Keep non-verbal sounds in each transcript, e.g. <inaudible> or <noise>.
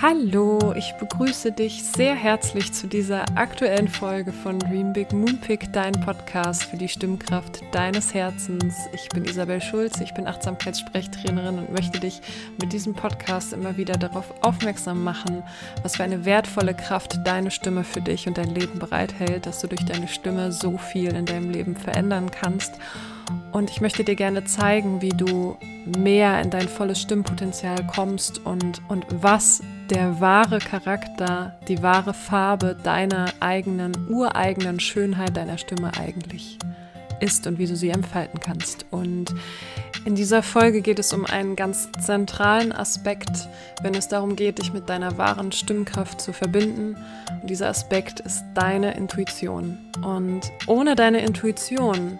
Hallo, ich begrüße dich sehr herzlich zu dieser aktuellen Folge von Dream Big Moonpick, dein Podcast für die Stimmkraft deines Herzens. Ich bin Isabel Schulz, ich bin Achtsamkeitssprechtrainerin und möchte dich mit diesem Podcast immer wieder darauf aufmerksam machen, was für eine wertvolle Kraft deine Stimme für dich und dein Leben bereithält, dass du durch deine Stimme so viel in deinem Leben verändern kannst. Und ich möchte dir gerne zeigen, wie du mehr in dein volles Stimmpotenzial kommst und, und was der wahre Charakter, die wahre Farbe deiner eigenen, ureigenen Schönheit deiner Stimme eigentlich ist und wie du sie entfalten kannst. Und in dieser Folge geht es um einen ganz zentralen Aspekt, wenn es darum geht, dich mit deiner wahren Stimmkraft zu verbinden. Und dieser Aspekt ist deine Intuition. Und ohne deine Intuition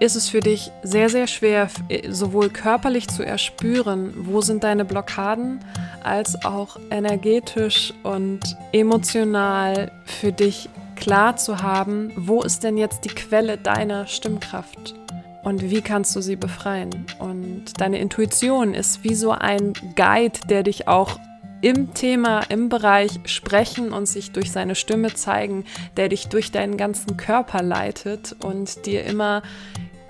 ist es für dich sehr, sehr schwer, sowohl körperlich zu erspüren, wo sind deine Blockaden, als auch energetisch und emotional für dich klar zu haben, wo ist denn jetzt die Quelle deiner Stimmkraft und wie kannst du sie befreien. Und deine Intuition ist wie so ein Guide, der dich auch im Thema, im Bereich sprechen und sich durch seine Stimme zeigen, der dich durch deinen ganzen Körper leitet und dir immer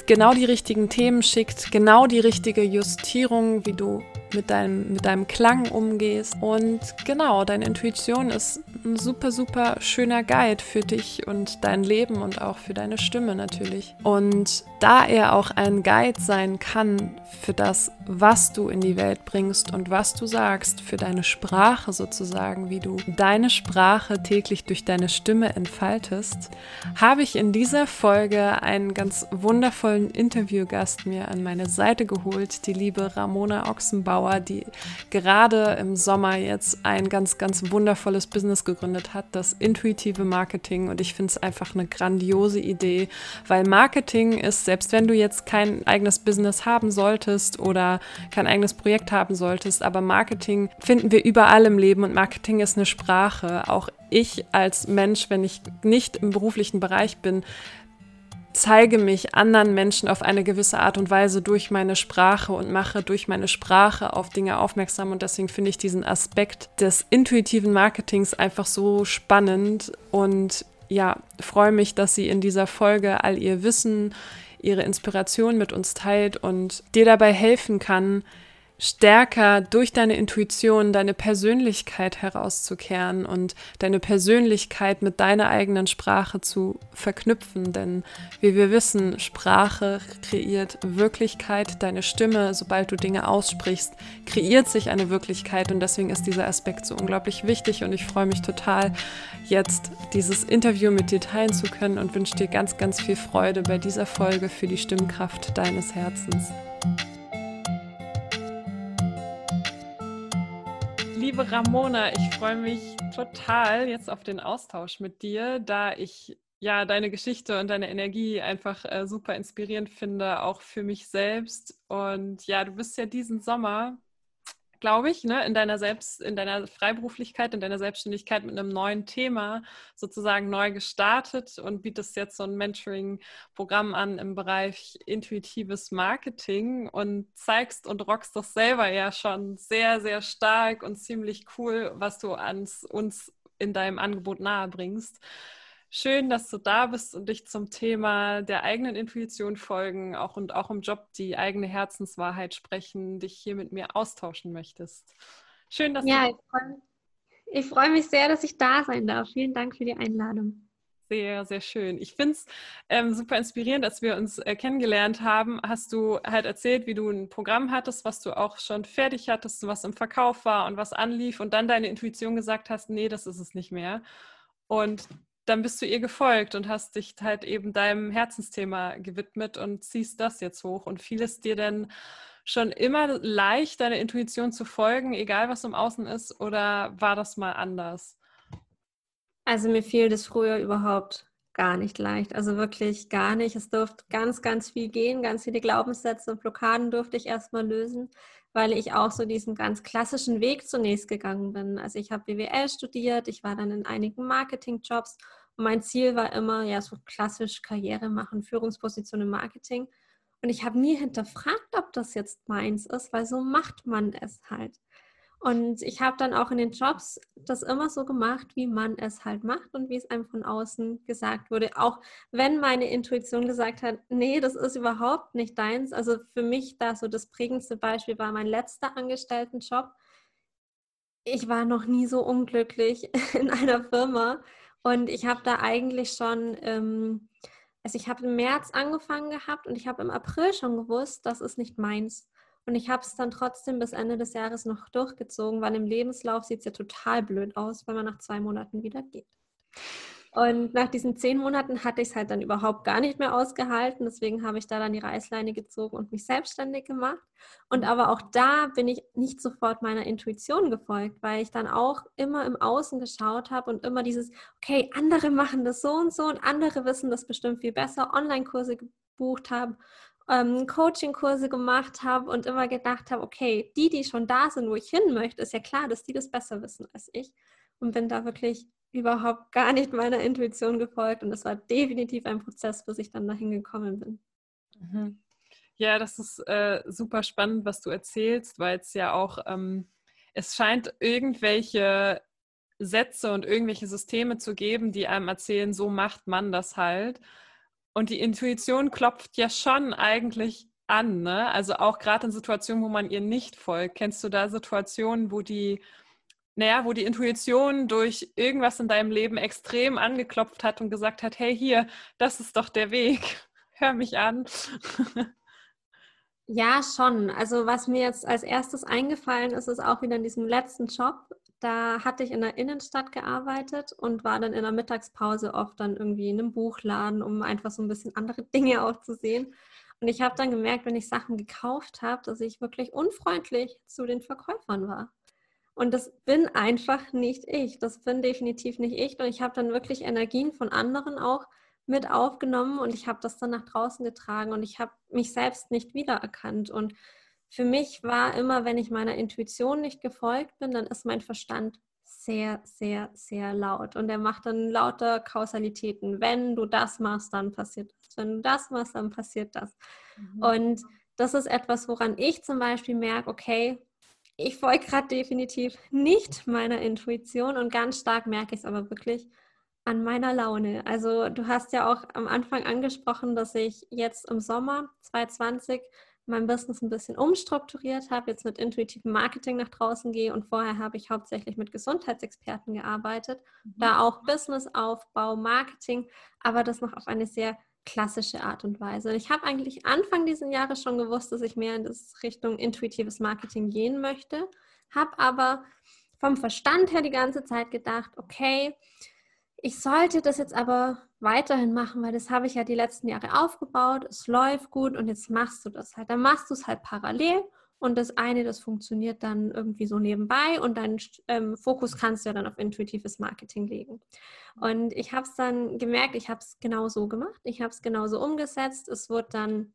genau die richtigen Themen schickt, genau die richtige Justierung, wie du mit deinem, mit deinem Klang umgehst. Und genau, deine Intuition ist ein super, super schöner Guide für dich und dein Leben und auch für deine Stimme natürlich. Und da er auch ein Guide sein kann für das, was du in die Welt bringst und was du sagst, für deine Sprache sozusagen, wie du deine Sprache täglich durch deine Stimme entfaltest, habe ich in dieser Folge einen ganz wundervollen Interviewgast mir an meine Seite geholt, die liebe Ramona Ochsenbauer, die gerade im Sommer jetzt ein ganz, ganz wundervolles Business gegründet hat, das intuitive Marketing. Und ich finde es einfach eine grandiose Idee, weil Marketing ist, selbst wenn du jetzt kein eigenes Business haben solltest oder kein eigenes Projekt haben solltest. Aber Marketing finden wir überall im Leben und Marketing ist eine Sprache. Auch ich als Mensch, wenn ich nicht im beruflichen Bereich bin, zeige mich anderen Menschen auf eine gewisse Art und Weise durch meine Sprache und mache durch meine Sprache auf Dinge aufmerksam. Und deswegen finde ich diesen Aspekt des intuitiven Marketings einfach so spannend und ja, freue mich, dass sie in dieser Folge all ihr Wissen, ihre Inspiration mit uns teilt und dir dabei helfen kann, stärker durch deine Intuition deine Persönlichkeit herauszukehren und deine Persönlichkeit mit deiner eigenen Sprache zu verknüpfen. Denn wie wir wissen, Sprache kreiert Wirklichkeit. Deine Stimme, sobald du Dinge aussprichst, kreiert sich eine Wirklichkeit und deswegen ist dieser Aspekt so unglaublich wichtig und ich freue mich total, jetzt dieses Interview mit dir teilen zu können und wünsche dir ganz, ganz viel Freude bei dieser Folge für die Stimmkraft deines Herzens. Liebe Ramona, ich freue mich total jetzt auf den Austausch mit dir, da ich ja deine Geschichte und deine Energie einfach äh, super inspirierend finde, auch für mich selbst. Und ja, du bist ja diesen Sommer glaube ich, ne, in deiner Selbst, in deiner Freiberuflichkeit, in deiner Selbstständigkeit mit einem neuen Thema sozusagen neu gestartet und bietest jetzt so ein Mentoring-Programm an im Bereich intuitives Marketing und zeigst und rockst das selber ja schon sehr, sehr stark und ziemlich cool, was du ans, uns in deinem Angebot nahe bringst. Schön, dass du da bist und dich zum Thema der eigenen Intuition folgen auch und auch im Job die eigene Herzenswahrheit sprechen, dich hier mit mir austauschen möchtest. Schön, dass ja, du. Ja, ich freue mich sehr, dass ich da sein darf. Vielen Dank für die Einladung. Sehr, sehr schön. Ich finde es ähm, super inspirierend, als wir uns äh, kennengelernt haben, hast du halt erzählt, wie du ein Programm hattest, was du auch schon fertig hattest, was im Verkauf war und was anlief und dann deine Intuition gesagt hast, nee, das ist es nicht mehr. Und dann bist du ihr gefolgt und hast dich halt eben deinem Herzensthema gewidmet und ziehst das jetzt hoch. Und fiel es dir denn schon immer leicht, deiner Intuition zu folgen, egal was im Außen ist, oder war das mal anders? Also mir fiel das früher überhaupt gar nicht leicht. Also wirklich gar nicht. Es durfte ganz, ganz viel gehen. Ganz viele Glaubenssätze und Blockaden durfte ich erstmal lösen, weil ich auch so diesen ganz klassischen Weg zunächst gegangen bin. Also ich habe BWL studiert, ich war dann in einigen Marketingjobs und mein Ziel war immer, ja, so klassisch Karriere machen, Führungsposition im Marketing. Und ich habe nie hinterfragt, ob das jetzt meins ist, weil so macht man es halt. Und ich habe dann auch in den Jobs das immer so gemacht, wie man es halt macht und wie es einem von außen gesagt wurde. Auch wenn meine Intuition gesagt hat, nee, das ist überhaupt nicht deins. Also für mich da so das prägendste Beispiel war mein letzter Angestelltenjob. Ich war noch nie so unglücklich <laughs> in einer Firma und ich habe da eigentlich schon, ähm, also ich habe im März angefangen gehabt und ich habe im April schon gewusst, das ist nicht meins. Und ich habe es dann trotzdem bis Ende des Jahres noch durchgezogen, weil im Lebenslauf sieht es ja total blöd aus, wenn man nach zwei Monaten wieder geht. Und nach diesen zehn Monaten hatte ich es halt dann überhaupt gar nicht mehr ausgehalten. Deswegen habe ich da dann die Reißleine gezogen und mich selbstständig gemacht. Und aber auch da bin ich nicht sofort meiner Intuition gefolgt, weil ich dann auch immer im Außen geschaut habe und immer dieses, okay, andere machen das so und so und andere wissen das bestimmt viel besser, Online-Kurse gebucht habe ähm, Coaching-Kurse gemacht habe und immer gedacht habe, okay, die, die schon da sind, wo ich hin möchte, ist ja klar, dass die das besser wissen als ich. Und bin da wirklich überhaupt gar nicht meiner Intuition gefolgt. Und es war definitiv ein Prozess, bis ich dann dahin gekommen bin. Mhm. Ja, das ist äh, super spannend, was du erzählst, weil es ja auch, ähm, es scheint irgendwelche Sätze und irgendwelche Systeme zu geben, die einem erzählen, so macht man das halt. Und die Intuition klopft ja schon eigentlich an, ne? Also auch gerade in Situationen, wo man ihr nicht folgt. Kennst du da Situationen, wo die, naja, wo die Intuition durch irgendwas in deinem Leben extrem angeklopft hat und gesagt hat, hey hier, das ist doch der Weg. <laughs> Hör mich an. <laughs> Ja, schon. Also was mir jetzt als erstes eingefallen ist, ist auch wieder in diesem letzten Job. Da hatte ich in der Innenstadt gearbeitet und war dann in der Mittagspause oft dann irgendwie in einem Buchladen, um einfach so ein bisschen andere <laughs> Dinge auch zu sehen. Und ich habe dann gemerkt, wenn ich Sachen gekauft habe, dass ich wirklich unfreundlich zu den Verkäufern war. Und das bin einfach nicht ich. Das bin definitiv nicht ich. Und ich habe dann wirklich Energien von anderen auch mit aufgenommen und ich habe das dann nach draußen getragen und ich habe mich selbst nicht wiedererkannt. Und für mich war immer, wenn ich meiner Intuition nicht gefolgt bin, dann ist mein Verstand sehr, sehr, sehr laut. Und er macht dann lauter Kausalitäten. Wenn du das machst, dann passiert das. Wenn du das machst, dann passiert das. Mhm. Und das ist etwas, woran ich zum Beispiel merke, okay, ich folge gerade definitiv nicht meiner Intuition und ganz stark merke ich es aber wirklich an meiner Laune. Also du hast ja auch am Anfang angesprochen, dass ich jetzt im Sommer 2020 mein Business ein bisschen umstrukturiert habe, jetzt mit intuitivem Marketing nach draußen gehe und vorher habe ich hauptsächlich mit Gesundheitsexperten gearbeitet, mhm. da auch Businessaufbau, Marketing, aber das noch auf eine sehr klassische Art und Weise. Ich habe eigentlich Anfang dieses Jahres schon gewusst, dass ich mehr in das Richtung intuitives Marketing gehen möchte, habe aber vom Verstand her die ganze Zeit gedacht, okay, ich sollte das jetzt aber weiterhin machen, weil das habe ich ja die letzten Jahre aufgebaut, es läuft gut und jetzt machst du das halt. Dann machst du es halt parallel und das eine, das funktioniert dann irgendwie so nebenbei und deinen ähm, Fokus kannst du ja dann auf intuitives Marketing legen. Und ich habe es dann gemerkt, ich habe es genau so gemacht, ich habe es genauso umgesetzt. Es wird dann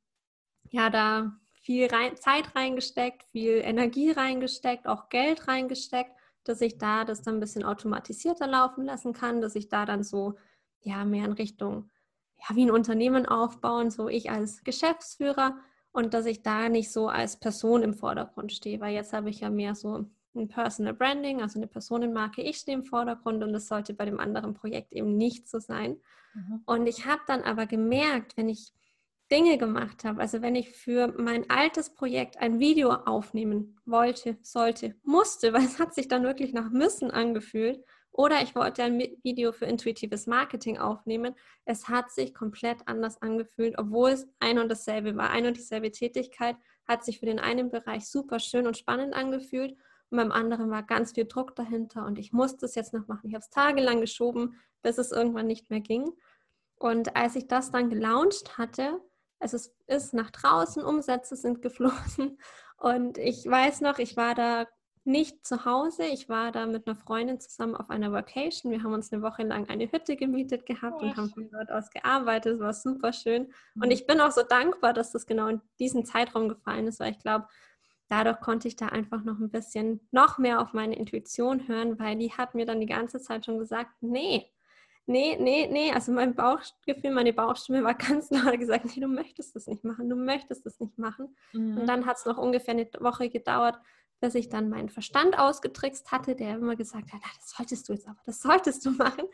ja da viel rein, Zeit reingesteckt, viel Energie reingesteckt, auch Geld reingesteckt dass ich da das dann ein bisschen automatisierter laufen lassen kann, dass ich da dann so ja mehr in Richtung ja wie ein Unternehmen aufbauen, so ich als Geschäftsführer und dass ich da nicht so als Person im Vordergrund stehe, weil jetzt habe ich ja mehr so ein Personal Branding, also eine Personenmarke, ich stehe im Vordergrund und das sollte bei dem anderen Projekt eben nicht so sein. Mhm. Und ich habe dann aber gemerkt, wenn ich Dinge gemacht habe, also wenn ich für mein altes Projekt ein Video aufnehmen wollte, sollte, musste, <laughs> weil es hat sich dann wirklich nach müssen angefühlt, oder ich wollte ein Video für intuitives Marketing aufnehmen, es hat sich komplett anders angefühlt, obwohl es ein und dasselbe war. Ein und dieselbe Tätigkeit hat sich für den einen Bereich super schön und spannend angefühlt und beim anderen war ganz viel Druck dahinter und ich musste es jetzt noch machen. Ich habe es tagelang geschoben, bis es irgendwann nicht mehr ging. Und als ich das dann gelauncht hatte, es ist, ist nach draußen, Umsätze sind geflossen. <laughs> Und ich weiß noch, ich war da nicht zu Hause. Ich war da mit einer Freundin zusammen auf einer Vacation. Wir haben uns eine Woche lang eine Hütte gemietet gehabt oh, und haben von dort aus gearbeitet. Es war super schön. Und mhm. ich bin auch so dankbar, dass das genau in diesen Zeitraum gefallen ist, weil ich glaube, dadurch konnte ich da einfach noch ein bisschen noch mehr auf meine Intuition hören, weil die hat mir dann die ganze Zeit schon gesagt, nee, nee, nee, nee, also mein Bauchgefühl, meine Bauchstimme war <laughs> ganz laut gesagt, nee, du möchtest das nicht machen, du möchtest das nicht machen. Mhm. Und dann hat es noch ungefähr eine Woche gedauert, dass ich dann meinen Verstand ausgetrickst hatte, der immer gesagt hat, das solltest du jetzt aber, das solltest du machen.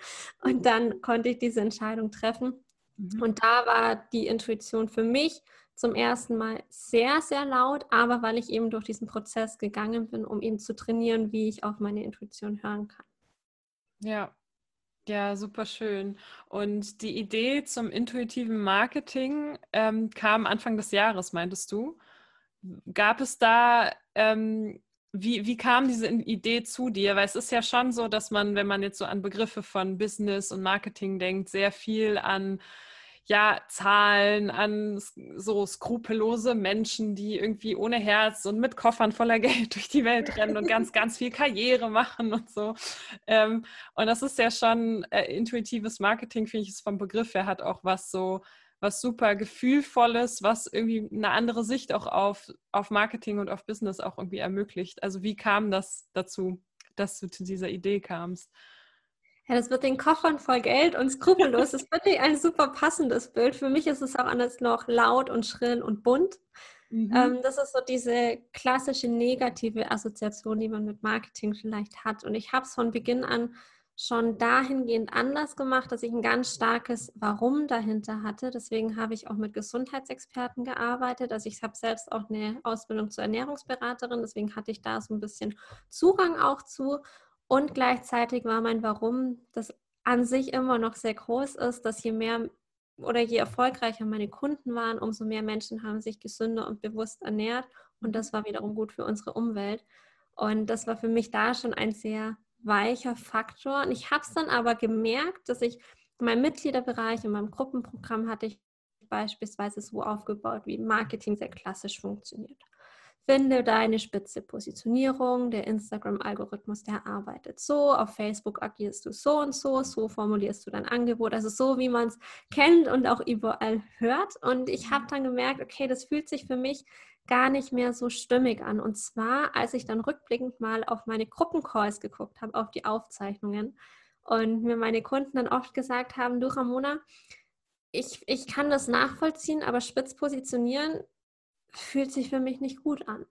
Und dann konnte ich diese Entscheidung treffen. Mhm. Und da war die Intuition für mich zum ersten Mal sehr, sehr laut, aber weil ich eben durch diesen Prozess gegangen bin, um ihn zu trainieren, wie ich auf meine Intuition hören kann. Ja, ja, super schön. Und die Idee zum intuitiven Marketing ähm, kam Anfang des Jahres, meintest du? Gab es da, ähm, wie, wie kam diese Idee zu dir? Weil es ist ja schon so, dass man, wenn man jetzt so an Begriffe von Business und Marketing denkt, sehr viel an ja, Zahlen, an so skrupellose Menschen, die irgendwie ohne Herz und mit Koffern voller <laughs> Geld durch die Welt rennen und ganz, ganz viel Karriere machen und so. Ähm, und das ist ja schon äh, intuitives Marketing, finde ich es vom Begriff her, hat auch was so was super Gefühlvolles, was irgendwie eine andere Sicht auch auf, auf Marketing und auf Business auch irgendwie ermöglicht. Also wie kam das dazu, dass du zu dieser Idee kamst? Ja, das wird den Koffern voll Geld und skrupellos. Das ist wirklich ein super passendes Bild. Für mich ist es auch anders noch laut und schrill und bunt. Mhm. Ähm, das ist so diese klassische negative Assoziation, die man mit Marketing vielleicht hat. Und ich habe es von Beginn an schon dahingehend anders gemacht, dass ich ein ganz starkes Warum dahinter hatte. Deswegen habe ich auch mit Gesundheitsexperten gearbeitet. Also ich habe selbst auch eine Ausbildung zur Ernährungsberaterin, deswegen hatte ich da so ein bisschen Zugang auch zu. Und gleichzeitig war mein Warum, das an sich immer noch sehr groß ist, dass je mehr oder je erfolgreicher meine Kunden waren, umso mehr Menschen haben sich gesünder und bewusst ernährt. Und das war wiederum gut für unsere Umwelt. Und das war für mich da schon ein sehr weicher Faktor. Und ich habe es dann aber gemerkt, dass ich in meinem Mitgliederbereich, in meinem Gruppenprogramm hatte ich beispielsweise so aufgebaut, wie Marketing sehr klassisch funktioniert. Finde deine spitze Positionierung. Der Instagram-Algorithmus, der arbeitet so. Auf Facebook agierst du so und so. So formulierst du dein Angebot. Also so, wie man es kennt und auch überall hört. Und ich habe dann gemerkt, okay, das fühlt sich für mich gar nicht mehr so stimmig an. Und zwar, als ich dann rückblickend mal auf meine Gruppencalls geguckt habe, auf die Aufzeichnungen und mir meine Kunden dann oft gesagt haben, du Ramona, ich, ich kann das nachvollziehen, aber spitz positionieren fühlt sich für mich nicht gut an.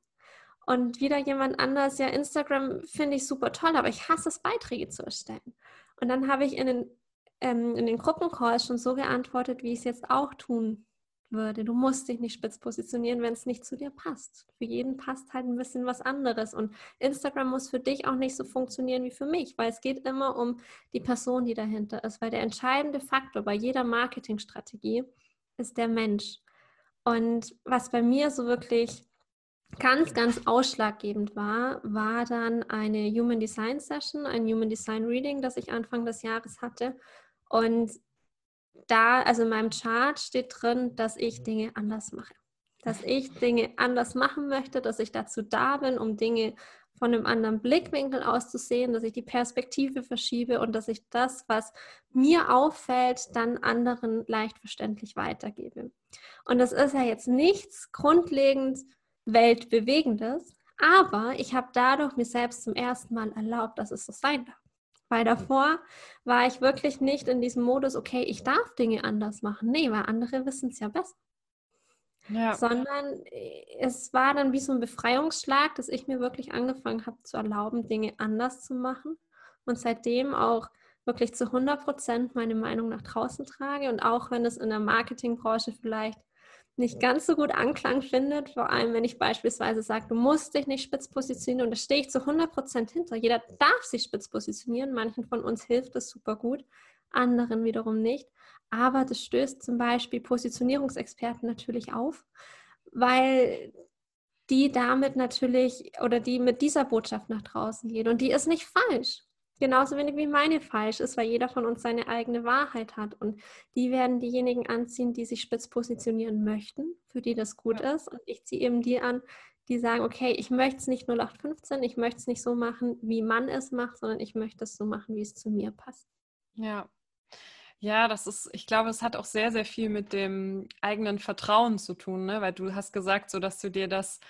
Und wieder jemand anders, ja, Instagram finde ich super toll, aber ich hasse es, Beiträge zu erstellen. Und dann habe ich in den, ähm, in den Gruppencalls schon so geantwortet, wie ich es jetzt auch tun würde. Du musst dich nicht spitz positionieren, wenn es nicht zu dir passt. Für jeden passt halt ein bisschen was anderes. Und Instagram muss für dich auch nicht so funktionieren wie für mich, weil es geht immer um die Person, die dahinter ist. Weil der entscheidende Faktor bei jeder Marketingstrategie ist der Mensch. Und was bei mir so wirklich ganz, ganz ausschlaggebend war, war dann eine Human Design Session, ein Human Design Reading, das ich Anfang des Jahres hatte. Und da, also in meinem Chart steht drin, dass ich Dinge anders mache. Dass ich Dinge anders machen möchte, dass ich dazu da bin, um Dinge von einem anderen Blickwinkel auszusehen, dass ich die Perspektive verschiebe und dass ich das, was mir auffällt, dann anderen leicht verständlich weitergebe. Und das ist ja jetzt nichts grundlegend weltbewegendes, aber ich habe dadurch mir selbst zum ersten Mal erlaubt, dass es so sein darf. Weil davor war ich wirklich nicht in diesem Modus, okay, ich darf Dinge anders machen. Nee, weil andere wissen es ja besser. Ja. Sondern äh, es war dann wie so ein Befreiungsschlag, dass ich mir wirklich angefangen habe zu erlauben, Dinge anders zu machen und seitdem auch wirklich zu 100 Prozent meine Meinung nach draußen trage und auch wenn es in der Marketingbranche vielleicht nicht ganz so gut Anklang findet, vor allem wenn ich beispielsweise sage, du musst dich nicht spitz positionieren und da stehe ich zu 100 Prozent hinter. Jeder darf sich spitz positionieren, manchen von uns hilft das super gut, anderen wiederum nicht. Aber das stößt zum Beispiel Positionierungsexperten natürlich auf, weil die damit natürlich oder die mit dieser Botschaft nach draußen gehen. Und die ist nicht falsch. Genauso wenig wie meine falsch ist, weil jeder von uns seine eigene Wahrheit hat. Und die werden diejenigen anziehen, die sich spitz positionieren möchten, für die das gut ja. ist. Und ich ziehe eben die an, die sagen, okay, ich möchte es nicht 0815, ich möchte es nicht so machen, wie man es macht, sondern ich möchte es so machen, wie es zu mir passt. Ja, ja, das ist, ich glaube, es hat auch sehr, sehr viel mit dem eigenen Vertrauen zu tun, ne? weil du hast gesagt, so dass du dir das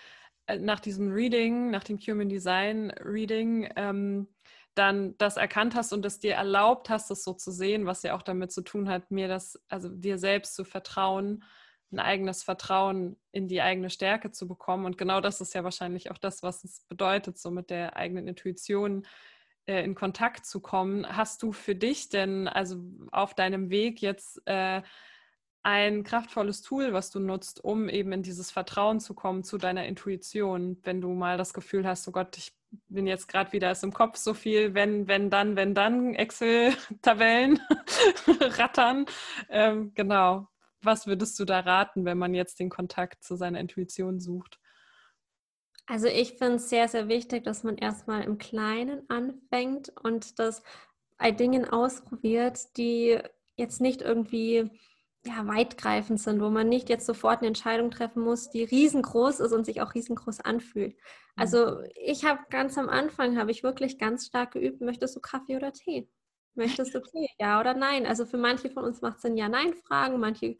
äh, nach diesem Reading, nach dem Human Design Reading, ähm, dann das erkannt hast und es dir erlaubt hast, das so zu sehen, was ja auch damit zu tun hat, mir das, also dir selbst zu vertrauen, ein eigenes Vertrauen in die eigene Stärke zu bekommen. Und genau das ist ja wahrscheinlich auch das, was es bedeutet, so mit der eigenen Intuition äh, in Kontakt zu kommen. Hast du für dich denn also auf deinem Weg jetzt äh, ein kraftvolles Tool, was du nutzt, um eben in dieses Vertrauen zu kommen zu deiner Intuition, wenn du mal das Gefühl hast, oh Gott, ich bin jetzt gerade wieder ist im Kopf so viel, wenn, wenn, dann, wenn, dann, Excel-Tabellen <laughs> rattern. Ähm, genau. Was würdest du da raten, wenn man jetzt den Kontakt zu seiner Intuition sucht? Also ich finde es sehr, sehr wichtig, dass man erstmal im Kleinen anfängt und das bei Dingen ausprobiert, die jetzt nicht irgendwie ja, weitgreifend sind, wo man nicht jetzt sofort eine Entscheidung treffen muss, die riesengroß ist und sich auch riesengroß anfühlt. Mhm. Also ich habe ganz am Anfang, habe ich wirklich ganz stark geübt, möchtest du Kaffee oder Tee? Möchtest du Tee? Ja oder nein? Also für manche von uns macht es Sinn, Ja-Nein-Fragen, manche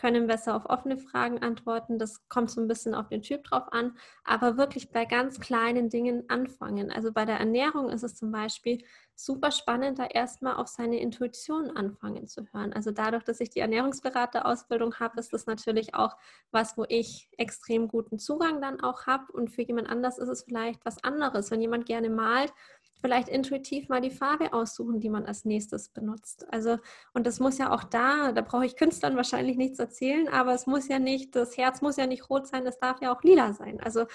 können besser auf offene Fragen antworten. Das kommt so ein bisschen auf den Typ drauf an. Aber wirklich bei ganz kleinen Dingen anfangen. Also bei der Ernährung ist es zum Beispiel super spannend, da erstmal auf seine Intuition anfangen zu hören. Also dadurch, dass ich die Ernährungsberaterausbildung habe, ist das natürlich auch was, wo ich extrem guten Zugang dann auch habe. Und für jemand anders ist es vielleicht was anderes. Wenn jemand gerne malt, vielleicht intuitiv mal die Farbe aussuchen, die man als nächstes benutzt. Also, und das muss ja auch da, da brauche ich Künstlern wahrscheinlich nichts erzählen, aber es muss ja nicht, das Herz muss ja nicht rot sein, es darf ja auch lila sein. Also,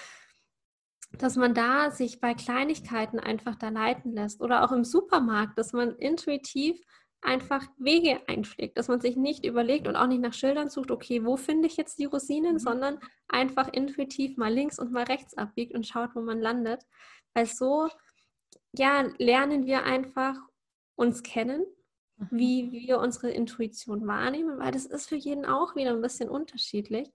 dass man da sich bei Kleinigkeiten einfach da leiten lässt oder auch im Supermarkt, dass man intuitiv einfach Wege einschlägt, dass man sich nicht überlegt und auch nicht nach Schildern sucht, okay, wo finde ich jetzt die Rosinen, mhm. sondern einfach intuitiv mal links und mal rechts abbiegt und schaut, wo man landet. Weil so ja, lernen wir einfach uns kennen, mhm. wie wir unsere Intuition wahrnehmen, weil das ist für jeden auch wieder ein bisschen unterschiedlich.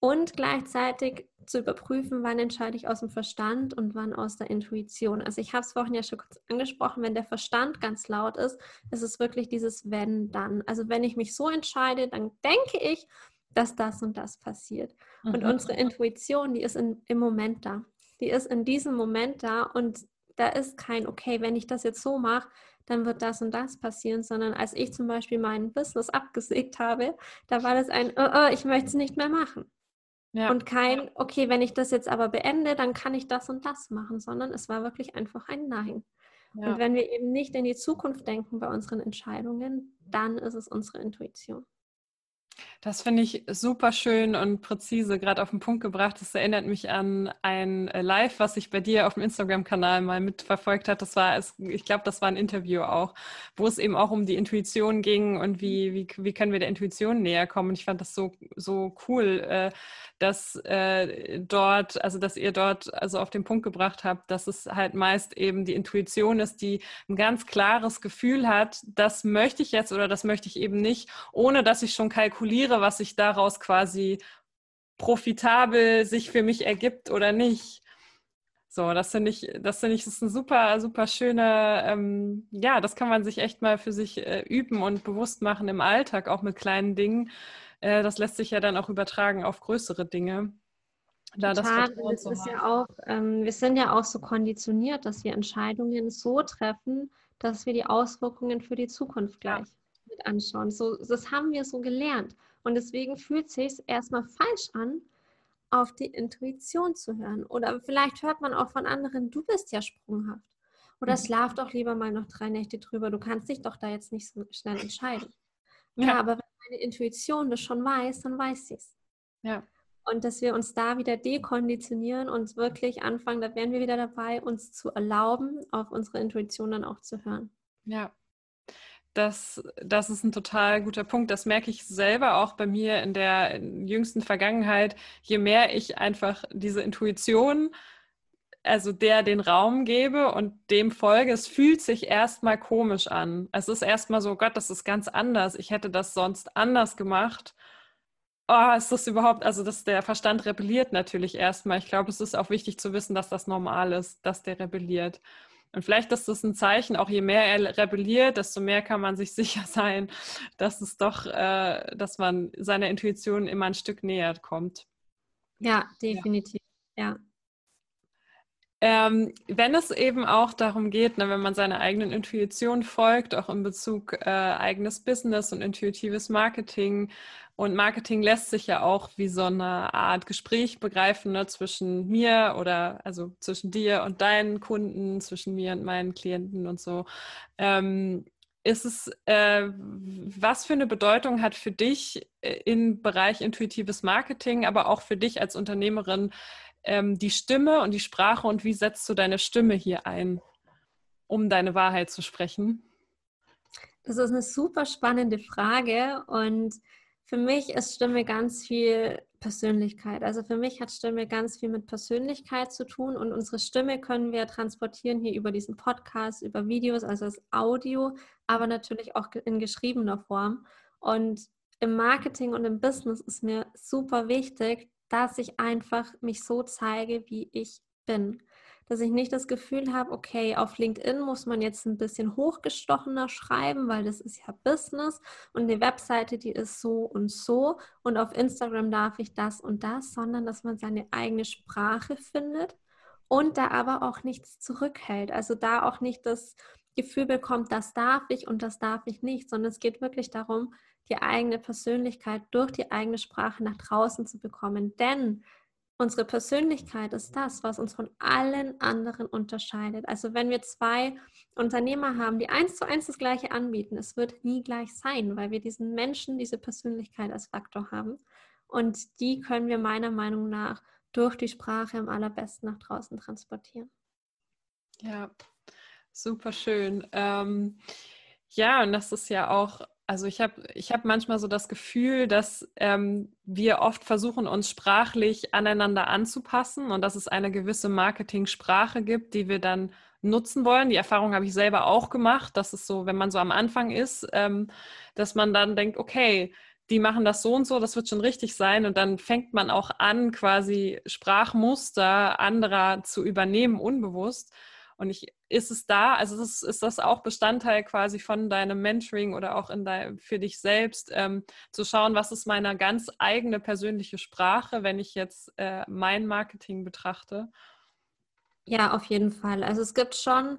Und gleichzeitig zu überprüfen, wann entscheide ich aus dem Verstand und wann aus der Intuition. Also ich habe es vorhin ja schon kurz angesprochen, wenn der Verstand ganz laut ist, ist es wirklich dieses wenn dann. Also wenn ich mich so entscheide, dann denke ich, dass das und das passiert. Mhm. Und unsere Intuition, die ist in, im Moment da. Die ist in diesem Moment da und da ist kein, okay, wenn ich das jetzt so mache, dann wird das und das passieren, sondern als ich zum Beispiel mein Business <laughs> abgesägt habe, da war das ein, oh, oh, ich möchte es nicht mehr machen. Ja. Und kein, okay, wenn ich das jetzt aber beende, dann kann ich das und das machen, sondern es war wirklich einfach ein Nein. Ja. Und wenn wir eben nicht in die Zukunft denken bei unseren Entscheidungen, dann ist es unsere Intuition. Das finde ich super schön und präzise, gerade auf den Punkt gebracht. Das erinnert mich an ein äh, Live, was ich bei dir auf dem Instagram-Kanal mal mitverfolgt habe. Das war, ich glaube, das war ein Interview auch, wo es eben auch um die Intuition ging und wie, wie, wie können wir der Intuition näher kommen. Und ich fand das so, so cool, äh, dass äh, dort, also dass ihr dort also auf den Punkt gebracht habt, dass es halt meist eben die Intuition ist, die ein ganz klares Gefühl hat, das möchte ich jetzt oder das möchte ich eben nicht, ohne dass ich schon kalkuliere, was sich daraus quasi profitabel sich für mich ergibt oder nicht. So, das finde ich, das finde ich, ist ein super, super schöne, ähm, ja, das kann man sich echt mal für sich äh, üben und bewusst machen im Alltag, auch mit kleinen Dingen, äh, das lässt sich ja dann auch übertragen auf größere Dinge. Da Total. das, das ist ja auch, ähm, wir sind ja auch so konditioniert, dass wir Entscheidungen so treffen, dass wir die Auswirkungen für die Zukunft gleich ja. Mit anschauen. So, das haben wir so gelernt. Und deswegen fühlt es sich erstmal falsch an, auf die Intuition zu hören. Oder vielleicht hört man auch von anderen, du bist ja sprunghaft. Oder mhm. schlaf doch lieber mal noch drei Nächte drüber. Du kannst dich doch da jetzt nicht so schnell entscheiden. Ja, ja aber wenn meine Intuition das schon weiß, dann weiß sie es. Ja. Und dass wir uns da wieder dekonditionieren und wirklich anfangen, da wären wir wieder dabei, uns zu erlauben, auf unsere Intuition dann auch zu hören. Ja. Das, das ist ein total guter Punkt. Das merke ich selber auch bei mir in der jüngsten Vergangenheit. Je mehr ich einfach diese Intuition also der den Raum gebe und dem folge, es fühlt sich erstmal komisch an. Es ist erstmal so, Gott, das ist ganz anders. Ich hätte das sonst anders gemacht. Oh, ist das überhaupt, also dass der Verstand rebelliert natürlich erstmal. Ich glaube, es ist auch wichtig zu wissen, dass das normal ist, dass der rebelliert. Und vielleicht ist das ein Zeichen, auch je mehr er rebelliert, desto mehr kann man sich <laughs> sicher sein, dass es doch, äh, dass man seiner Intuition immer ein Stück näher kommt. Ja, definitiv. ja. ja. Ähm, wenn es eben auch darum geht, ne, wenn man seiner eigenen Intuition folgt, auch in Bezug äh, eigenes Business und intuitives Marketing. Und Marketing lässt sich ja auch wie so eine Art Gespräch begreifen ne, zwischen mir oder also zwischen dir und deinen Kunden, zwischen mir und meinen Klienten und so. Ähm, ist es, äh, was für eine Bedeutung hat für dich äh, im Bereich intuitives Marketing, aber auch für dich als Unternehmerin ähm, die Stimme und die Sprache und wie setzt du deine Stimme hier ein, um deine Wahrheit zu sprechen? Das ist eine super spannende Frage und für mich ist Stimme ganz viel Persönlichkeit. Also für mich hat Stimme ganz viel mit Persönlichkeit zu tun und unsere Stimme können wir transportieren hier über diesen Podcast, über Videos, also das Audio, aber natürlich auch in geschriebener Form. Und im Marketing und im Business ist mir super wichtig, dass ich einfach mich so zeige, wie ich bin. Dass ich nicht das Gefühl habe, okay, auf LinkedIn muss man jetzt ein bisschen hochgestochener schreiben, weil das ist ja Business und die Webseite, die ist so und so und auf Instagram darf ich das und das, sondern dass man seine eigene Sprache findet und da aber auch nichts zurückhält. Also da auch nicht das Gefühl bekommt, das darf ich und das darf ich nicht, sondern es geht wirklich darum, die eigene Persönlichkeit durch die eigene Sprache nach draußen zu bekommen. Denn unsere Persönlichkeit ist das, was uns von allen anderen unterscheidet. Also wenn wir zwei Unternehmer haben, die eins zu eins das gleiche anbieten, es wird nie gleich sein, weil wir diesen Menschen, diese Persönlichkeit als Faktor haben. Und die können wir meiner Meinung nach durch die Sprache am allerbesten nach draußen transportieren. Ja, super schön. Ähm, ja, und das ist ja auch also ich habe ich hab manchmal so das Gefühl, dass ähm, wir oft versuchen, uns sprachlich aneinander anzupassen und dass es eine gewisse Marketing-Sprache gibt, die wir dann nutzen wollen. Die Erfahrung habe ich selber auch gemacht, dass es so, wenn man so am Anfang ist, ähm, dass man dann denkt, okay, die machen das so und so, das wird schon richtig sein. Und dann fängt man auch an, quasi Sprachmuster anderer zu übernehmen, unbewusst. Und ich, ist es da, also ist, ist das auch Bestandteil quasi von deinem Mentoring oder auch in dein, für dich selbst, ähm, zu schauen, was ist meine ganz eigene persönliche Sprache, wenn ich jetzt äh, mein Marketing betrachte? Ja, auf jeden Fall. Also es gibt schon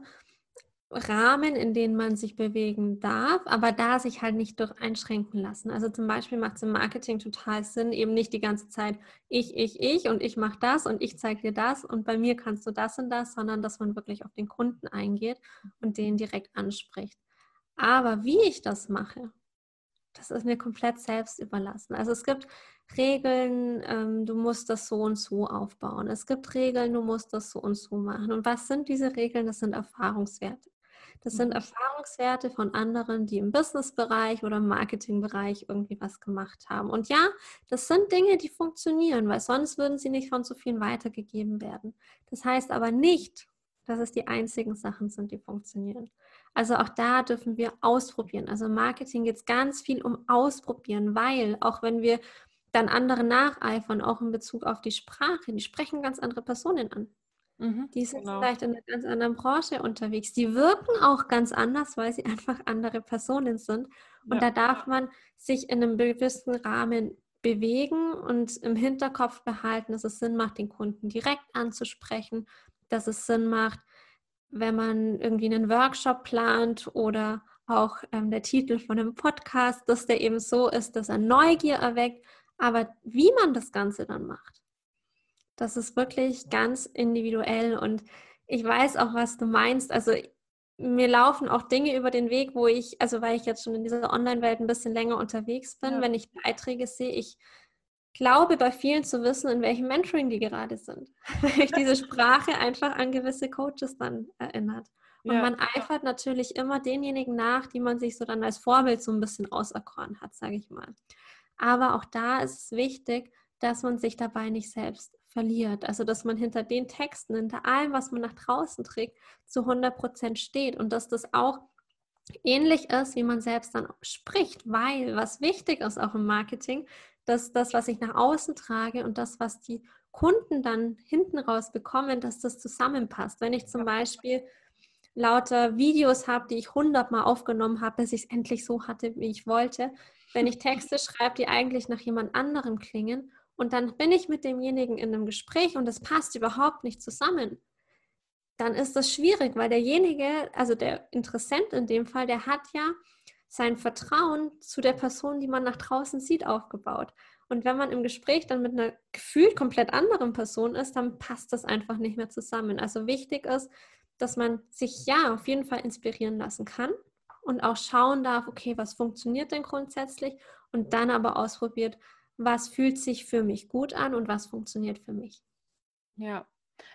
Rahmen, in denen man sich bewegen darf, aber da sich halt nicht durch einschränken lassen. Also zum Beispiel macht es im Marketing total Sinn, eben nicht die ganze Zeit ich, ich, ich und ich mache das und ich zeige dir das und bei mir kannst du das und das, sondern dass man wirklich auf den Kunden eingeht und den direkt anspricht. Aber wie ich das mache, das ist mir komplett selbst überlassen. Also es gibt Regeln, ähm, du musst das so und so aufbauen. Es gibt Regeln, du musst das so und so machen. Und was sind diese Regeln? Das sind Erfahrungswerte. Das sind mhm. Erfahrungswerte von anderen, die im Businessbereich oder im Marketingbereich irgendwie was gemacht haben. Und ja, das sind Dinge, die funktionieren, weil sonst würden sie nicht von so vielen weitergegeben werden. Das heißt aber nicht, dass es die einzigen Sachen sind, die funktionieren. Also auch da dürfen wir ausprobieren. Also im Marketing geht es ganz viel um Ausprobieren, weil auch wenn wir dann andere nacheifern, auch in Bezug auf die Sprache, die sprechen ganz andere Personen an. Mhm, die sind genau. vielleicht in einer ganz anderen Branche unterwegs. Die wirken auch ganz anders, weil sie <laughs> einfach andere Personen sind. Und ja. da darf man sich in einem gewissen Rahmen bewegen und im Hinterkopf behalten, dass es Sinn macht, den Kunden direkt anzusprechen, dass es Sinn macht, wenn man irgendwie einen Workshop plant oder auch ähm, der Titel von einem Podcast, dass der eben so ist, dass er Neugier erweckt. Aber wie man das Ganze dann macht, das ist wirklich ganz individuell und ich weiß auch, was du meinst. Also mir laufen auch Dinge über den Weg, wo ich, also weil ich jetzt schon in dieser Online-Welt ein bisschen länger unterwegs bin, ja. wenn ich Beiträge sehe, ich glaube bei vielen zu wissen, in welchem Mentoring die gerade sind, <laughs> weil ich diese Sprache einfach an gewisse Coaches dann erinnert. Und ja. man eifert natürlich immer denjenigen nach, die man sich so dann als Vorbild so ein bisschen auserkoren hat, sage ich mal. Aber auch da ist es wichtig, dass man sich dabei nicht selbst verliert. Also, dass man hinter den Texten, hinter allem, was man nach draußen trägt, zu 100 Prozent steht und dass das auch ähnlich ist, wie man selbst dann spricht, weil was wichtig ist auch im Marketing, dass das, was ich nach außen trage und das, was die Kunden dann hinten raus bekommen, dass das zusammenpasst. Wenn ich zum Beispiel lauter Videos habe, die ich hundertmal aufgenommen habe, bis ich es endlich so hatte, wie ich wollte, wenn ich Texte <laughs> schreibe, die eigentlich nach jemand anderem klingen und dann bin ich mit demjenigen in einem Gespräch und es passt überhaupt nicht zusammen, dann ist das schwierig, weil derjenige, also der Interessent in dem Fall, der hat ja sein Vertrauen zu der Person, die man nach draußen sieht, aufgebaut. Und wenn man im Gespräch dann mit einer gefühlt komplett anderen Person ist, dann passt das einfach nicht mehr zusammen. Also wichtig ist, dass man sich ja auf jeden Fall inspirieren lassen kann und auch schauen darf, okay, was funktioniert denn grundsätzlich und dann aber ausprobiert, was fühlt sich für mich gut an und was funktioniert für mich. Ja,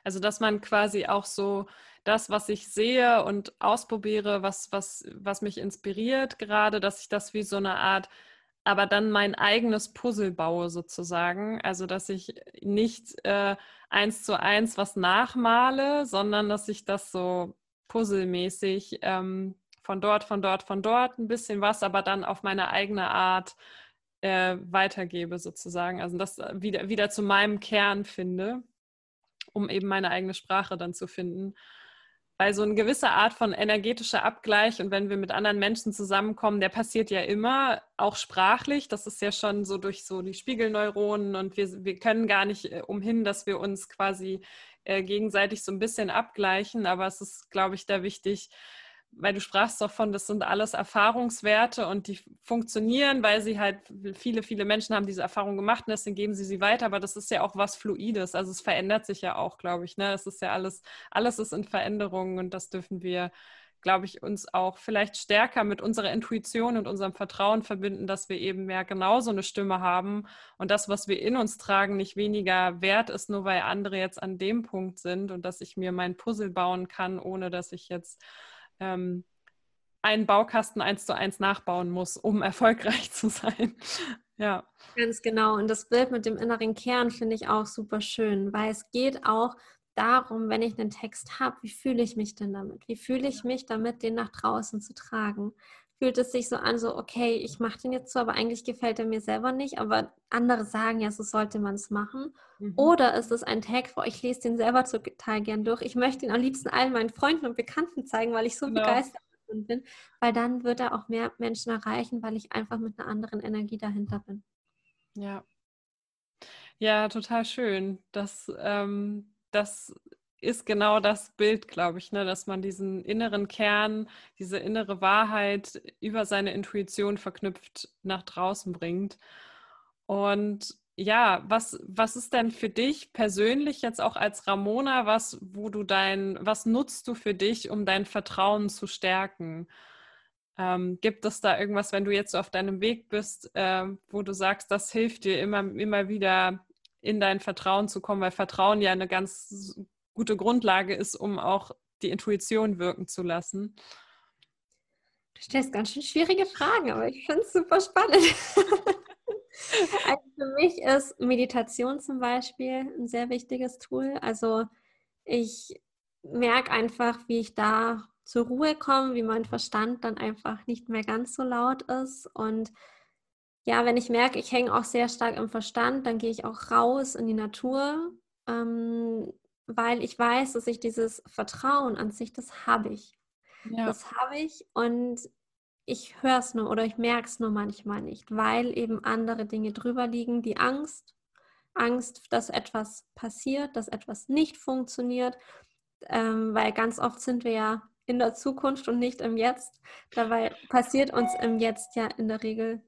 also dass man quasi auch so das, was ich sehe und ausprobiere, was, was, was mich inspiriert gerade, dass ich das wie so eine Art, aber dann mein eigenes Puzzle baue sozusagen. Also dass ich nicht äh, eins zu eins was nachmale, sondern dass ich das so puzzelmäßig ähm, von dort, von dort, von dort ein bisschen was, aber dann auf meine eigene Art äh, weitergebe sozusagen. Also das wieder, wieder zu meinem Kern finde um eben meine eigene Sprache dann zu finden. Weil so eine gewisse Art von energetischer Abgleich und wenn wir mit anderen Menschen zusammenkommen, der passiert ja immer, auch sprachlich. Das ist ja schon so durch so die Spiegelneuronen und wir, wir können gar nicht äh, umhin, dass wir uns quasi äh, gegenseitig so ein bisschen abgleichen. Aber es ist, glaube ich, da wichtig, weil du sprachst davon, das sind alles Erfahrungswerte und die funktionieren, weil sie halt viele, viele Menschen haben diese Erfahrung gemacht und deswegen geben sie sie weiter. Aber das ist ja auch was Fluides. Also es verändert sich ja auch, glaube ich. Ne? Es ist ja alles, alles ist in Veränderungen und das dürfen wir, glaube ich, uns auch vielleicht stärker mit unserer Intuition und unserem Vertrauen verbinden, dass wir eben mehr genauso eine Stimme haben und das, was wir in uns tragen, nicht weniger wert ist, nur weil andere jetzt an dem Punkt sind und dass ich mir mein Puzzle bauen kann, ohne dass ich jetzt ähm, einen Baukasten eins zu eins nachbauen muss, um <laughs> erfolgreich zu sein. ja. Ganz genau. Und das Bild mit dem inneren Kern finde ich auch super schön, weil es geht auch darum, wenn ich einen Text habe, wie fühle ich mich denn damit? Wie fühle ich mich damit, den nach draußen zu tragen? Fühlt es sich so an, so, okay, ich mache den jetzt so, aber eigentlich gefällt er mir selber nicht, aber andere sagen ja, so sollte man es machen. Mhm. Oder ist es ein Tag, wo ich lese den selber total gern durch. Ich möchte ihn am liebsten allen meinen Freunden und Bekannten zeigen, weil ich so genau. begeistert bin, weil dann wird er auch mehr Menschen erreichen, weil ich einfach mit einer anderen Energie dahinter bin. Ja. Ja, total schön. Das, ähm, das ist genau das Bild, glaube ich, ne? dass man diesen inneren Kern, diese innere Wahrheit über seine Intuition verknüpft nach draußen bringt. Und ja, was, was ist denn für dich persönlich jetzt auch als Ramona, was, wo du dein, was nutzt du für dich, um dein Vertrauen zu stärken? Ähm, gibt es da irgendwas, wenn du jetzt so auf deinem Weg bist, äh, wo du sagst, das hilft dir immer, immer wieder in dein Vertrauen zu kommen, weil Vertrauen ja eine ganz gute Grundlage ist, um auch die Intuition wirken zu lassen? Du stellst ganz schön schwierige Fragen, aber ich finde es super spannend. <laughs> also für mich ist Meditation zum Beispiel ein sehr wichtiges Tool. Also ich merke einfach, wie ich da zur Ruhe komme, wie mein Verstand dann einfach nicht mehr ganz so laut ist. Und ja, wenn ich merke, ich hänge auch sehr stark im Verstand, dann gehe ich auch raus in die Natur, ähm, weil ich weiß, dass ich dieses Vertrauen an sich, das habe ich. Ja. Das habe ich und ich höre es nur oder ich merke es nur manchmal nicht, weil eben andere Dinge drüber liegen, die Angst, Angst, dass etwas passiert, dass etwas nicht funktioniert, ähm, weil ganz oft sind wir ja in der Zukunft und nicht im Jetzt. Dabei passiert uns im Jetzt ja in der Regel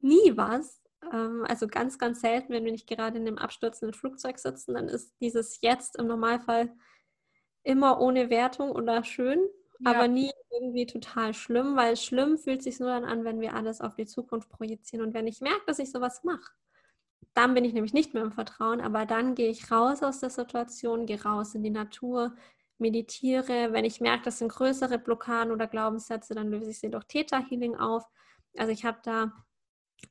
nie was. Ähm, also ganz, ganz selten, wenn wir nicht gerade in dem abstürzenden Flugzeug sitzen, dann ist dieses Jetzt im Normalfall immer ohne Wertung oder schön ja. aber nie irgendwie total schlimm, weil schlimm fühlt sich nur dann an, wenn wir alles auf die Zukunft projizieren. Und wenn ich merke, dass ich sowas mache, dann bin ich nämlich nicht mehr im Vertrauen, aber dann gehe ich raus aus der Situation, gehe raus in die Natur, meditiere. Wenn ich merke, das sind größere Blockaden oder Glaubenssätze, dann löse ich sie durch Theta Healing auf. Also ich habe da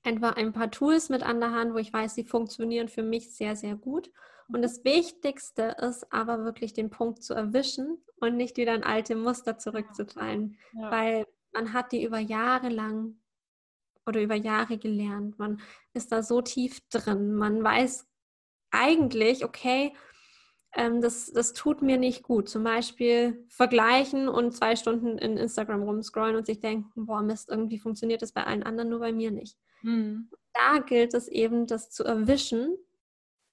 einfach ein paar Tools mit an der Hand, wo ich weiß, sie funktionieren für mich sehr, sehr gut. Und das Wichtigste ist aber wirklich den Punkt zu erwischen und nicht wieder in alte Muster zurückzufallen, ja. weil man hat die über Jahre lang oder über Jahre gelernt. Man ist da so tief drin. Man weiß eigentlich, okay, ähm, das, das tut mir nicht gut. Zum Beispiel vergleichen und zwei Stunden in Instagram rumscrollen und sich denken, boah, Mist, irgendwie funktioniert das bei allen anderen, nur bei mir nicht. Mhm. Da gilt es eben, das zu erwischen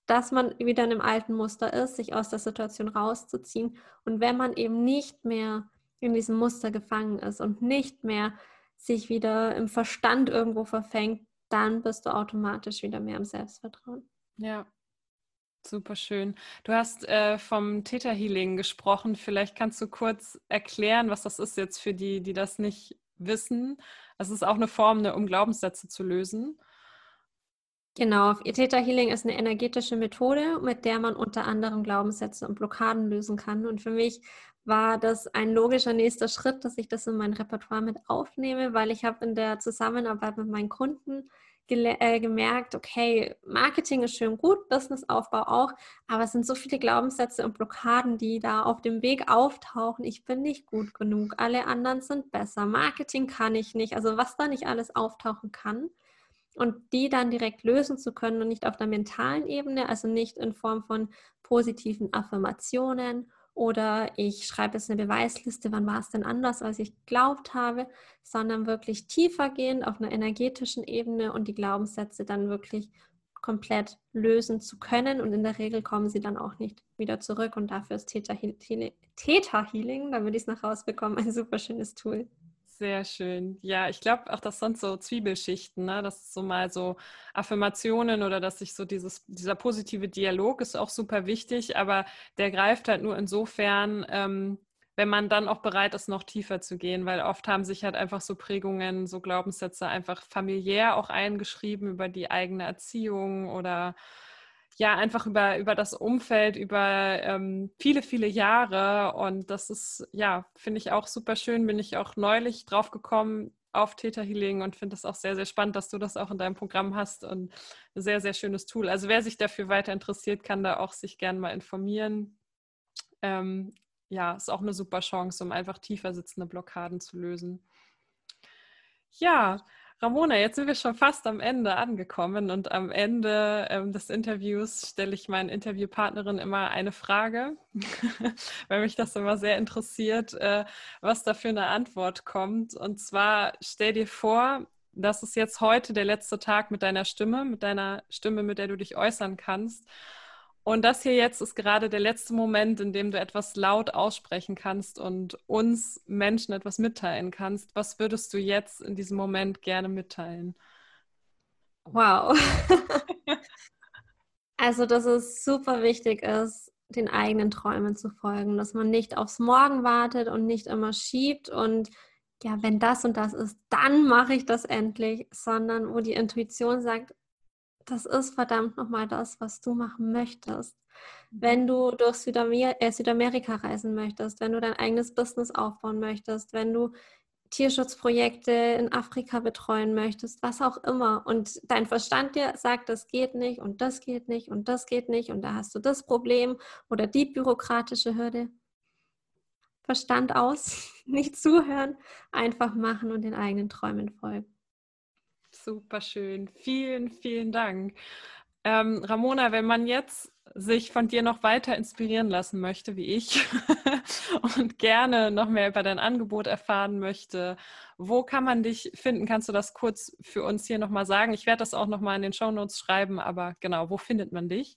dass man wieder in einem alten Muster ist, sich aus der Situation rauszuziehen. Und wenn man eben nicht mehr in diesem Muster gefangen ist und nicht mehr sich wieder im Verstand irgendwo verfängt, dann bist du automatisch wieder mehr im Selbstvertrauen. Ja, super schön. Du hast äh, vom Theta Healing gesprochen. Vielleicht kannst du kurz erklären, was das ist jetzt für die, die das nicht wissen. Es ist auch eine Form, eine, um Glaubenssätze zu lösen. Genau, Theta Healing ist eine energetische Methode, mit der man unter anderem Glaubenssätze und Blockaden lösen kann. Und für mich war das ein logischer nächster Schritt, dass ich das in mein Repertoire mit aufnehme, weil ich habe in der Zusammenarbeit mit meinen Kunden äh, gemerkt, okay, Marketing ist schön gut, Businessaufbau auch, aber es sind so viele Glaubenssätze und Blockaden, die da auf dem Weg auftauchen. Ich bin nicht gut genug, alle anderen sind besser, Marketing kann ich nicht, also was da nicht alles auftauchen kann und die dann direkt lösen zu können und nicht auf der mentalen Ebene, also nicht in Form von positiven Affirmationen oder ich schreibe jetzt eine Beweisliste, wann war es denn anders, als ich geglaubt habe, sondern wirklich tiefer gehend auf einer energetischen Ebene und die Glaubenssätze dann wirklich komplett lösen zu können. Und in der Regel kommen sie dann auch nicht wieder zurück. Und dafür ist Theta Healing, Theta Healing damit ich es noch rausbekomme, ein super schönes Tool. Sehr schön. Ja, ich glaube auch, das sind so Zwiebelschichten, ne? Das ist so mal so Affirmationen oder dass sich so dieses, dieser positive Dialog ist auch super wichtig, aber der greift halt nur insofern, ähm, wenn man dann auch bereit ist, noch tiefer zu gehen, weil oft haben sich halt einfach so Prägungen, so Glaubenssätze einfach familiär auch eingeschrieben über die eigene Erziehung oder ja, einfach über, über das Umfeld, über ähm, viele, viele Jahre. Und das ist, ja, finde ich auch super schön. Bin ich auch neulich drauf gekommen auf Theta Healing und finde es auch sehr, sehr spannend, dass du das auch in deinem Programm hast und ein sehr, sehr schönes Tool. Also wer sich dafür weiter interessiert, kann da auch sich gerne mal informieren. Ähm, ja, ist auch eine super Chance, um einfach tiefer sitzende Blockaden zu lösen. Ja, Ramona, jetzt sind wir schon fast am Ende angekommen und am Ende ähm, des Interviews stelle ich meinen Interviewpartnerin immer eine Frage, <laughs> weil mich das immer sehr interessiert, äh, was da für eine Antwort kommt. Und zwar stell dir vor, das ist jetzt heute der letzte Tag mit deiner Stimme, mit deiner Stimme, mit der du dich äußern kannst. Und das hier jetzt ist gerade der letzte Moment, in dem du etwas laut aussprechen kannst und uns Menschen etwas mitteilen kannst. Was würdest du jetzt in diesem Moment gerne mitteilen? Wow. <laughs> also, dass es super wichtig ist, den eigenen Träumen zu folgen, dass man nicht aufs Morgen wartet und nicht immer schiebt und ja, wenn das und das ist, dann mache ich das endlich, sondern wo die Intuition sagt, das ist verdammt nochmal das, was du machen möchtest. Mhm. Wenn du durch Südamer äh, Südamerika reisen möchtest, wenn du dein eigenes Business aufbauen möchtest, wenn du Tierschutzprojekte in Afrika betreuen möchtest, was auch immer. Und dein Verstand dir sagt, das geht nicht und das geht nicht und das geht nicht und da hast du das Problem oder die bürokratische Hürde. Verstand aus, <laughs> nicht zuhören, einfach machen und den eigenen Träumen folgen. Super schön. Vielen, vielen Dank. Ähm, Ramona, wenn man jetzt sich von dir noch weiter inspirieren lassen möchte, wie ich, <laughs> und gerne noch mehr über dein Angebot erfahren möchte, wo kann man dich finden? Kannst du das kurz für uns hier nochmal sagen? Ich werde das auch nochmal in den Show Notes schreiben, aber genau, wo findet man dich?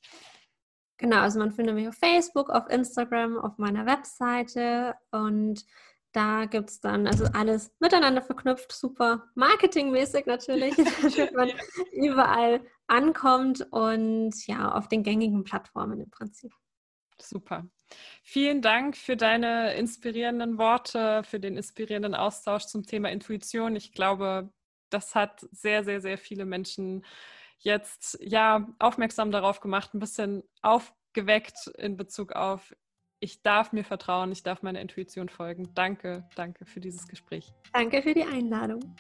Genau, also man findet mich auf Facebook, auf Instagram, auf meiner Webseite und da gibt es dann also alles miteinander verknüpft, super marketingmäßig natürlich, <laughs> <laughs> damit man überall ankommt und ja, auf den gängigen Plattformen im Prinzip. Super. Vielen Dank für deine inspirierenden Worte, für den inspirierenden Austausch zum Thema Intuition. Ich glaube, das hat sehr, sehr, sehr viele Menschen jetzt ja aufmerksam darauf gemacht, ein bisschen aufgeweckt in Bezug auf ich darf mir vertrauen, ich darf meiner Intuition folgen. Danke, danke für dieses Gespräch. Danke für die Einladung.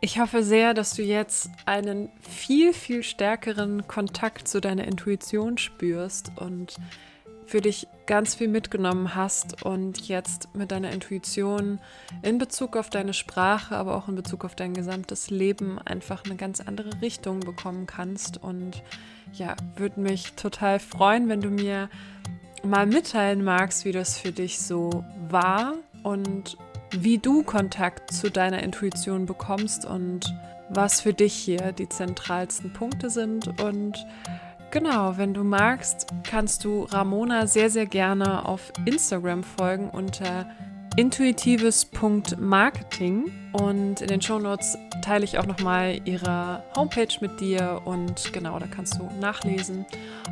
Ich hoffe sehr, dass du jetzt einen viel, viel stärkeren Kontakt zu deiner Intuition spürst und für dich ganz viel mitgenommen hast und jetzt mit deiner Intuition in Bezug auf deine Sprache, aber auch in Bezug auf dein gesamtes Leben einfach eine ganz andere Richtung bekommen kannst und ja, würde mich total freuen, wenn du mir mal mitteilen magst, wie das für dich so war und wie du Kontakt zu deiner Intuition bekommst und was für dich hier die zentralsten Punkte sind. Und genau, wenn du magst, kannst du Ramona sehr, sehr gerne auf Instagram folgen unter intuitives.marketing und in den Shownotes teile ich auch nochmal ihre Homepage mit dir und genau, da kannst du nachlesen.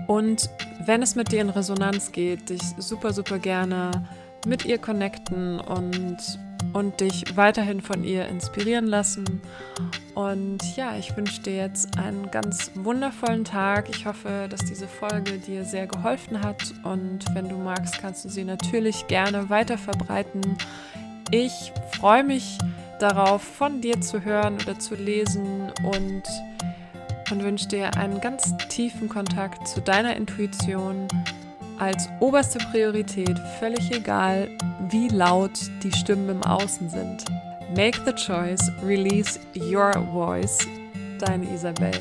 Und wenn es mit dir in Resonanz geht, dich super, super gerne mit ihr connecten und und dich weiterhin von ihr inspirieren lassen. Und ja, ich wünsche dir jetzt einen ganz wundervollen Tag. Ich hoffe, dass diese Folge dir sehr geholfen hat und wenn du magst, kannst du sie natürlich gerne weiter verbreiten. Ich freue mich darauf, von dir zu hören oder zu lesen und, und wünsche dir einen ganz tiefen Kontakt zu deiner Intuition als oberste Priorität, völlig egal, wie laut die Stimmen im Außen sind. Make the choice, release your voice. Deine Isabel.